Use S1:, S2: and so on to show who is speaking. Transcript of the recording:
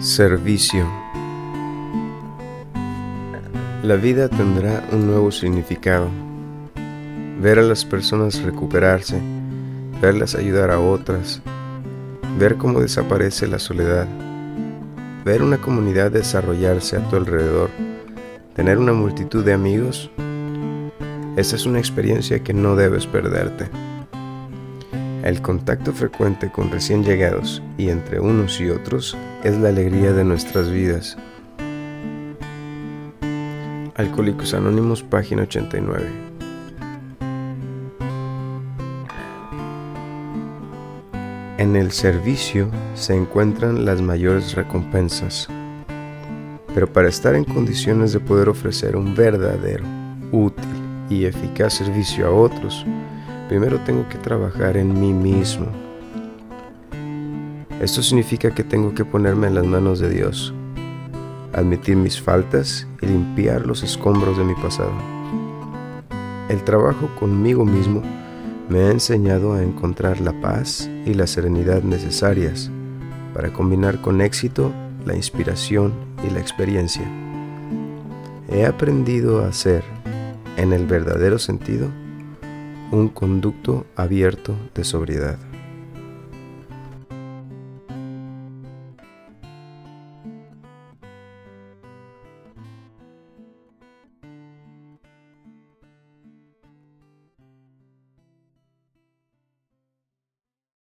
S1: Servicio. La vida tendrá un nuevo significado. Ver a las personas recuperarse, verlas ayudar a otras, ver cómo desaparece la soledad, ver una comunidad desarrollarse a tu alrededor, tener una multitud de amigos, esa es una experiencia que no debes perderte. El contacto frecuente con recién llegados y entre unos y otros es la alegría de nuestras vidas. Alcohólicos Anónimos, página 89. En el servicio se encuentran las mayores recompensas, pero para estar en condiciones de poder ofrecer un verdadero, útil y eficaz servicio a otros, primero tengo que trabajar en mí mismo. Esto significa que tengo que ponerme en las manos de Dios, admitir mis faltas y limpiar los escombros de mi pasado. El trabajo conmigo mismo me ha enseñado a encontrar la paz y la serenidad necesarias para combinar con éxito la inspiración y la experiencia. He aprendido a ser, en el verdadero sentido, un conducto abierto de sobriedad.